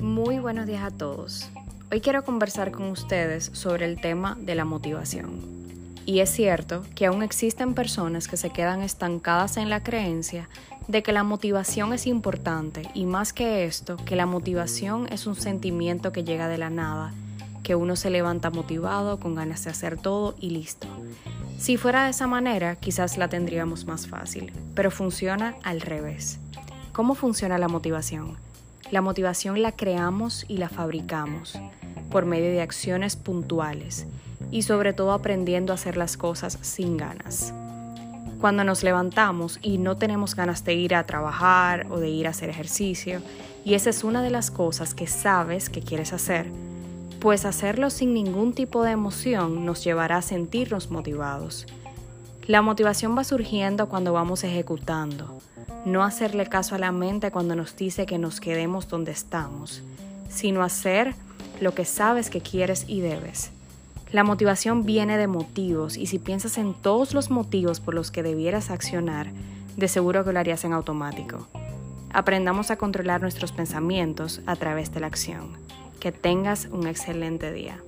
buenos días a todos. Hoy quiero conversar con ustedes sobre el tema de la motivación. Y es cierto que aún existen personas que se quedan estancadas en la creencia de que la motivación es importante y más que esto, que la motivación es un sentimiento que llega de la nada, que uno se levanta motivado, con ganas de hacer todo y listo. Si fuera de esa manera, quizás la tendríamos más fácil, pero funciona al revés. ¿Cómo funciona la motivación? La motivación la creamos y la fabricamos por medio de acciones puntuales y sobre todo aprendiendo a hacer las cosas sin ganas. Cuando nos levantamos y no tenemos ganas de ir a trabajar o de ir a hacer ejercicio, y esa es una de las cosas que sabes que quieres hacer, pues hacerlo sin ningún tipo de emoción nos llevará a sentirnos motivados. La motivación va surgiendo cuando vamos ejecutando, no hacerle caso a la mente cuando nos dice que nos quedemos donde estamos, sino hacer lo que sabes que quieres y debes. La motivación viene de motivos y si piensas en todos los motivos por los que debieras accionar, de seguro que lo harías en automático. Aprendamos a controlar nuestros pensamientos a través de la acción. Que tengas un excelente día.